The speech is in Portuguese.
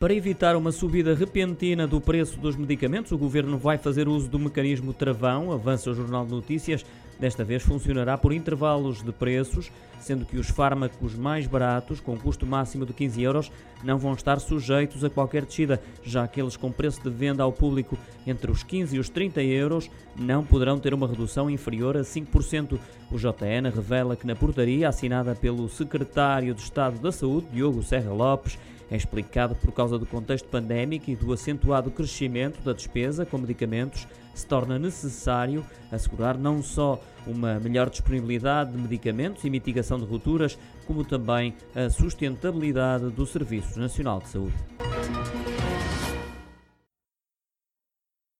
Para evitar uma subida repentina do preço dos medicamentos, o Governo vai fazer uso do mecanismo travão, avança o Jornal de Notícias. Desta vez funcionará por intervalos de preços, sendo que os fármacos mais baratos, com custo máximo de 15 euros, não vão estar sujeitos a qualquer descida, já aqueles com preço de venda ao público entre os 15 e os 30 euros não poderão ter uma redução inferior a 5%. O JN revela que na portaria assinada pelo Secretário de Estado da Saúde, Diogo Serra Lopes, é explicado por causa do contexto pandémico e do acentuado crescimento da despesa com medicamentos, se torna necessário assegurar não só uma melhor disponibilidade de medicamentos e mitigação de rupturas, como também a sustentabilidade do Serviço Nacional de Saúde.